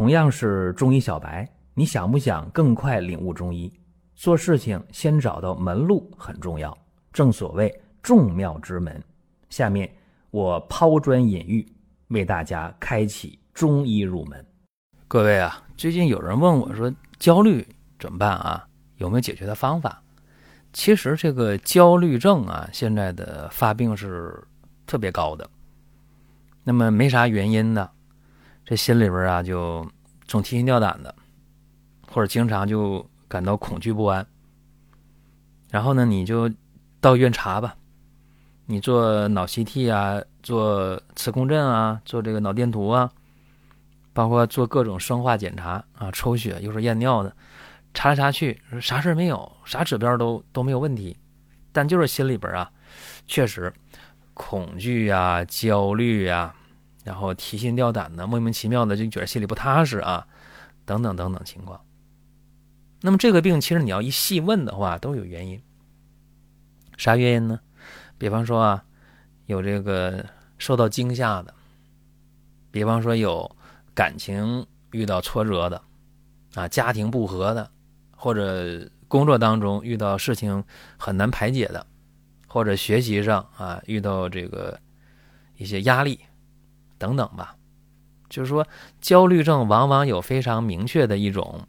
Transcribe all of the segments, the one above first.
同样是中医小白，你想不想更快领悟中医？做事情先找到门路很重要，正所谓众妙之门。下面我抛砖引玉，为大家开启中医入门。各位啊，最近有人问我说，焦虑怎么办啊？有没有解决的方法？其实这个焦虑症啊，现在的发病是特别高的。那么没啥原因的，这心里边啊就总提心吊胆的，或者经常就感到恐惧不安。然后呢，你就到医院查吧，你做脑 CT 啊，做磁共振啊，做这个脑电图啊，包括做各种生化检查啊，抽血又是验尿的，查来查去啥事没有，啥指标都都没有问题，但就是心里边啊，确实。恐惧呀，焦虑呀，然后提心吊胆的，莫名其妙的就觉得心里不踏实啊，等等等等情况。那么这个病其实你要一细问的话，都有原因。啥原因呢？比方说啊，有这个受到惊吓的，比方说有感情遇到挫折的，啊，家庭不和的，或者工作当中遇到事情很难排解的。或者学习上啊遇到这个一些压力等等吧，就是说焦虑症往往有非常明确的一种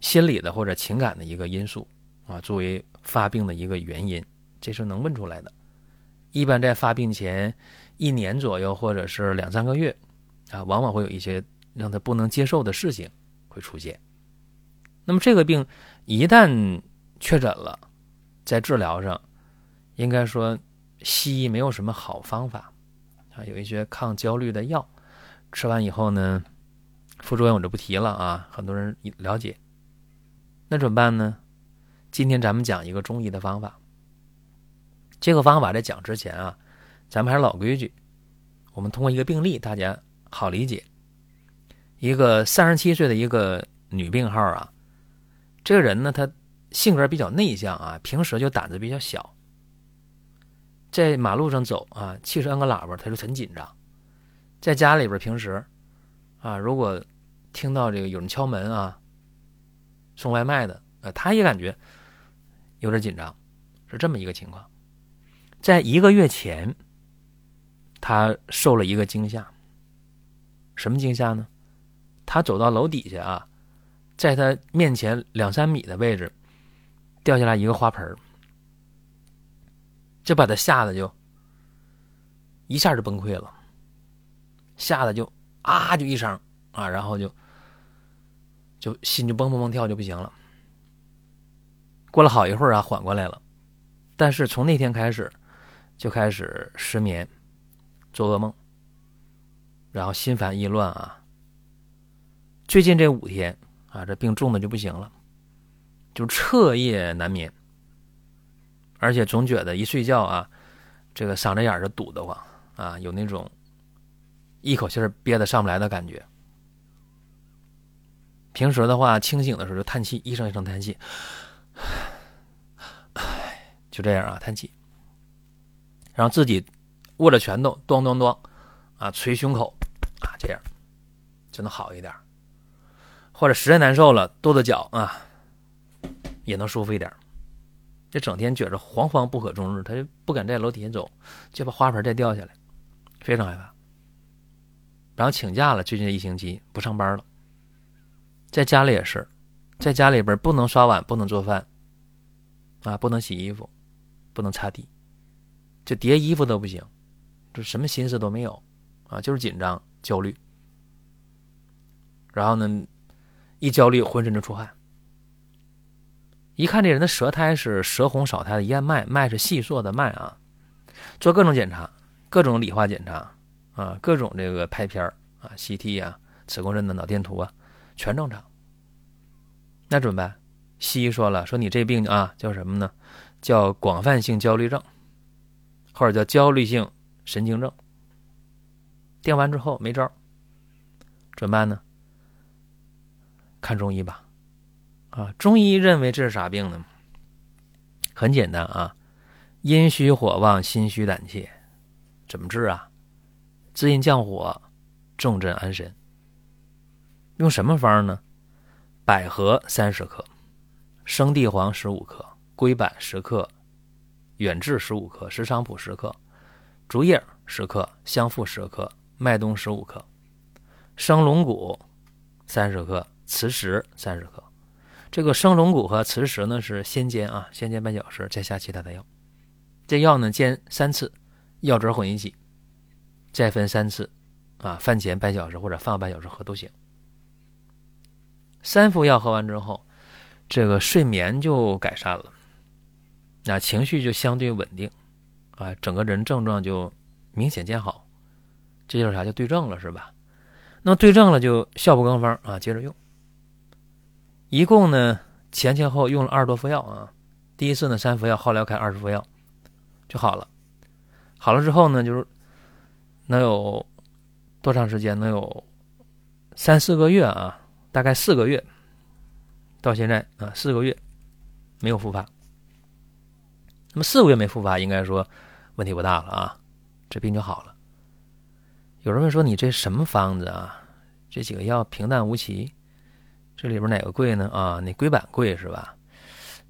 心理的或者情感的一个因素啊，作为发病的一个原因，这是能问出来的。一般在发病前一年左右或者是两三个月啊，往往会有一些让他不能接受的事情会出现。那么这个病一旦确诊了。在治疗上，应该说西医没有什么好方法啊，有一些抗焦虑的药，吃完以后呢，副作用我就不提了啊，很多人了解。那怎么办呢？今天咱们讲一个中医的方法。这个方法在讲之前啊，咱们还是老规矩，我们通过一个病例，大家好理解。一个三十七岁的一个女病号啊，这个人呢，她。性格比较内向啊，平时就胆子比较小，在马路上走啊，汽车按个喇叭他就很紧张，在家里边平时啊，如果听到这个有人敲门啊，送外卖的啊，他也感觉有点紧张，是这么一个情况。在一个月前，他受了一个惊吓，什么惊吓呢？他走到楼底下啊，在他面前两三米的位置。掉下来一个花盆就把他吓得就一下就崩溃了，吓得就啊就一声啊，然后就就心就蹦蹦蹦跳就不行了。过了好一会儿啊，缓过来了，但是从那天开始就开始失眠、做噩梦，然后心烦意乱啊。最近这五天啊，这病重的就不行了。就彻夜难眠，而且总觉得一睡觉啊，这个嗓子眼儿就堵得慌啊，有那种一口气儿憋得上不来的感觉。平时的话，清醒的时候就叹气，一声一声叹气，唉，就这样啊，叹气，然后自己握着拳头，咚咚咚啊，捶胸口啊，这样就能好一点。或者实在难受了，跺跺脚啊。也能舒服一点。这整天觉着惶惶不可终日，他就不敢在楼底下走，就怕花盆再掉下来，非常害怕。然后请假了，最近一星期不上班了，在家里也是，在家里边不能刷碗，不能做饭，啊，不能洗衣服，不能擦地，就叠衣服都不行，就什么心思都没有，啊，就是紧张焦虑。然后呢，一焦虑浑身就出汗。一看这人的舌苔是舌红少苔的燕麦，脉是细硕的脉啊，做各种检查，各种理化检查啊，各种这个拍片啊，CT 啊，磁共振的脑电图啊，全正常。那怎么办？西医说了，说你这病啊叫什么呢？叫广泛性焦虑症，或者叫焦虑性神经症。定完之后没招，怎么办呢？看中医吧。啊，中医认为这是啥病呢？很简单啊，阴虚火旺，心虚胆怯，怎么治啊？滋阴降火，重镇安神。用什么方呢？百合三十克，生地黄十五克，龟板十克，远志十五克，石菖蒲十克，竹叶十克，香附十克，麦冬十五克，生龙骨三十克，磁石三十克。这个生龙骨和磁石呢是先煎啊，先煎半小时，再下其他的药。这药呢煎三次，药汁混一起，再分三次啊，饭前半小时或者饭后半小时喝都行。三副药喝完之后，这个睡眠就改善了，那情绪就相对稳定，啊，整个人症状就明显见好。这就是啥？就对症了，是吧？那对症了就效不更方啊，接着用。一共呢，前前后用了二十多副药啊。第一次呢三副药，后来开二十副药，就好了。好了之后呢，就是能有多长时间？能有三四个月啊，大概四个月。到现在啊，四个月没有复发。那么四个月没复发，应该说问题不大了啊，这病就好了。有人问说：“你这什么方子啊？这几个药平淡无奇。”这里边哪个贵呢？啊，那龟板贵是吧？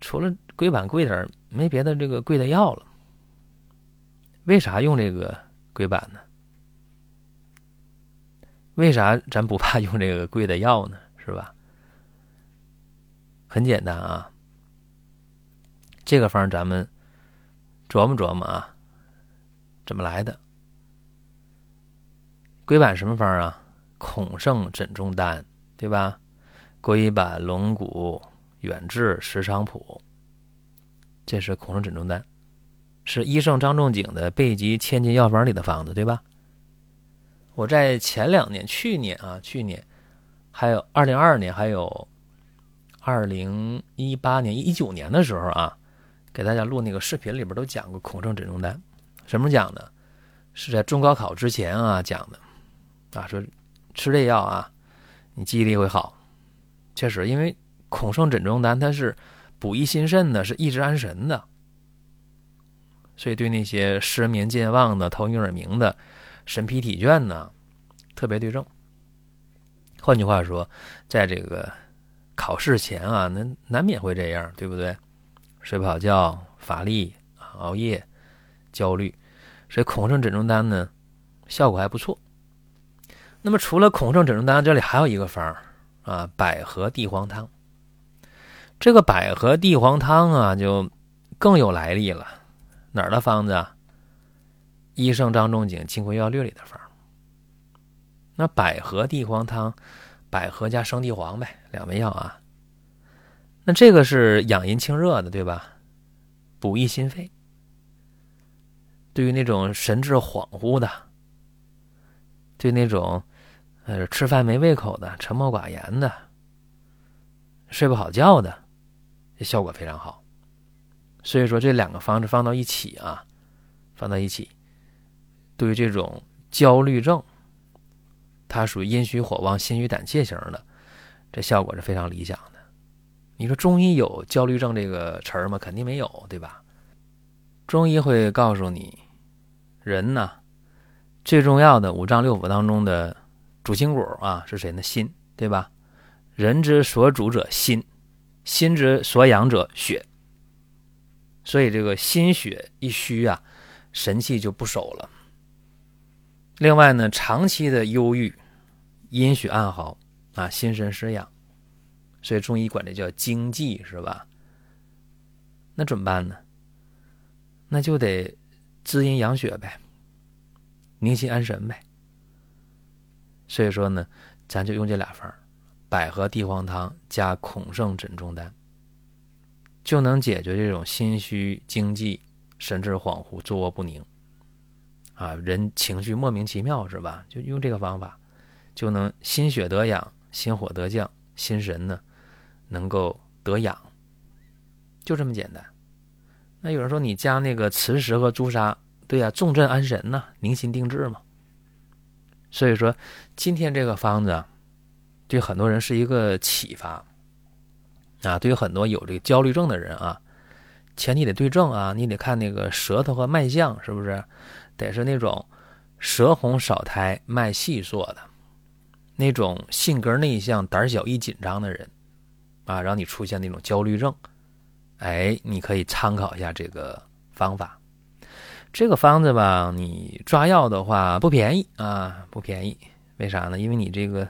除了龟板贵点没别的这个贵的药了。为啥用这个龟板呢？为啥咱不怕用这个贵的药呢？是吧？很简单啊，这个方咱们琢磨琢磨啊，怎么来的？龟板什么方啊？孔圣枕中丹，对吧？龟板、龙骨、远志、石菖蒲，这是孔圣枕中丹，是医圣张仲景的《备急千金药方》里的方子，对吧？我在前两年，去年啊，去年还有二零二二年，还有二零一八年、一九年的时候啊，给大家录那个视频里边都讲过孔圣枕中丹。什么讲的？是在中高考之前啊讲的啊，说吃这药啊，你记忆力会好。确实，因为孔圣枕中丹它是补益心肾的，是益智安神的，所以对那些失眠健忘的、头晕耳鸣的、神疲体倦呢，特别对症。换句话说，在这个考试前啊，那难免会这样，对不对？睡不好觉、乏力、熬夜、焦虑，所以孔圣枕中丹呢，效果还不错。那么除了孔圣枕中丹，这里还有一个方儿。啊，百合地黄汤。这个百合地黄汤啊，就更有来历了。哪儿的方子啊？医圣张仲景《金匮要略》里的方。那百合地黄汤，百合加生地黄呗，两味药啊。那这个是养阴清热的，对吧？补益心肺。对于那种神志恍惚的，对那种。呃，吃饭没胃口的，沉默寡言的，睡不好觉的，这效果非常好。所以说，这两个方子放到一起啊，放到一起，对于这种焦虑症，它属于阴虚火旺、心虚胆怯型的，这效果是非常理想的。你说中医有焦虑症这个词儿吗？肯定没有，对吧？中医会告诉你，人呢，最重要的五脏六腑当中的。主心骨啊是谁呢？心，对吧？人之所主者心，心之所养者血。所以这个心血一虚啊，神气就不守了。另外呢，长期的忧郁，阴血暗耗啊，心神失养，所以中医管这叫精气，是吧？那怎么办呢？那就得滋阴养血呗，宁心安神呗。所以说呢，咱就用这俩方百合地黄汤加孔圣枕中丹，就能解决这种心虚惊悸、神志恍惚、坐卧不宁，啊，人情绪莫名其妙是吧？就用这个方法，就能心血得养，心火得降，心神呢能够得养，就这么简单。那有人说你加那个磁石和朱砂，对呀，重镇安神呢，宁心定志嘛。所以说，今天这个方子对很多人是一个启发啊。对于很多有这个焦虑症的人啊，前提得对症啊，你得看那个舌头和脉象是不是，得是那种舌红少苔、脉细数的那种性格内向、胆小、易紧张的人，啊，让你出现那种焦虑症，哎，你可以参考一下这个方法。这个方子吧，你抓药的话不便宜啊，不便宜。为啥呢？因为你这个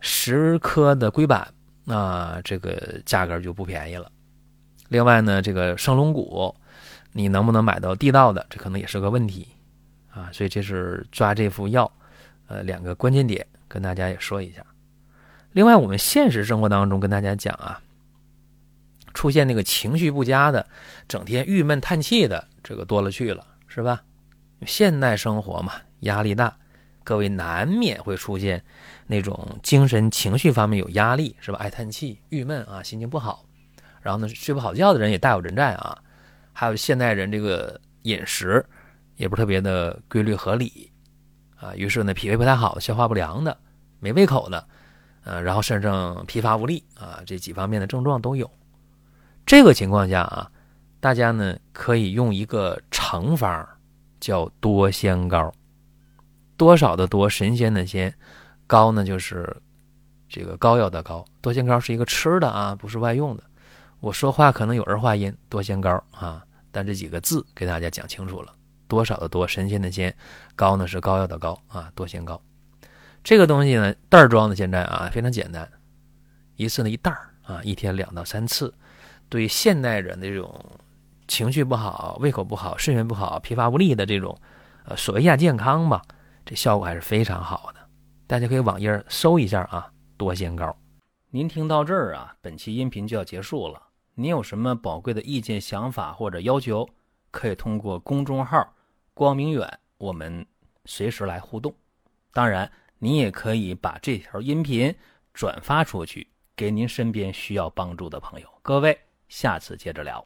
十颗的龟板啊，这个价格就不便宜了。另外呢，这个生龙骨，你能不能买到地道的，这可能也是个问题啊。所以这是抓这副药，呃，两个关键点跟大家也说一下。另外，我们现实生活当中跟大家讲啊，出现那个情绪不佳的，整天郁闷叹气的。这个多了去了，是吧？现代生活嘛，压力大，各位难免会出现那种精神情绪方面有压力，是吧？爱叹气、郁闷啊，心情不好，然后呢，睡不好觉的人也大有人在啊。还有现代人这个饮食也不是特别的规律合理啊，于是呢，脾胃不太好、消化不良的、没胃口的，呃，然后身上疲乏无力啊，这几方面的症状都有。这个情况下啊。大家呢可以用一个成方，叫多仙膏。多少的多，神仙的仙，膏呢就是这个膏药的膏。多仙膏是一个吃的啊，不是外用的。我说话可能有儿化音，多仙膏啊，但这几个字给大家讲清楚了。多少的多，神仙的仙，膏呢是膏药的膏啊，多仙膏。这个东西呢袋装的，现在啊非常简单，一次呢一袋啊，一天两到三次。对现代人的这种。情绪不好、胃口不好、睡眠不好、疲乏无力的这种，呃，所谓亚健康吧，这效果还是非常好的。大家可以网页搜一下啊，多仙膏。您听到这儿啊，本期音频就要结束了。您有什么宝贵的意见、想法或者要求，可以通过公众号“光明远”我们随时来互动。当然，您也可以把这条音频转发出去，给您身边需要帮助的朋友。各位，下次接着聊。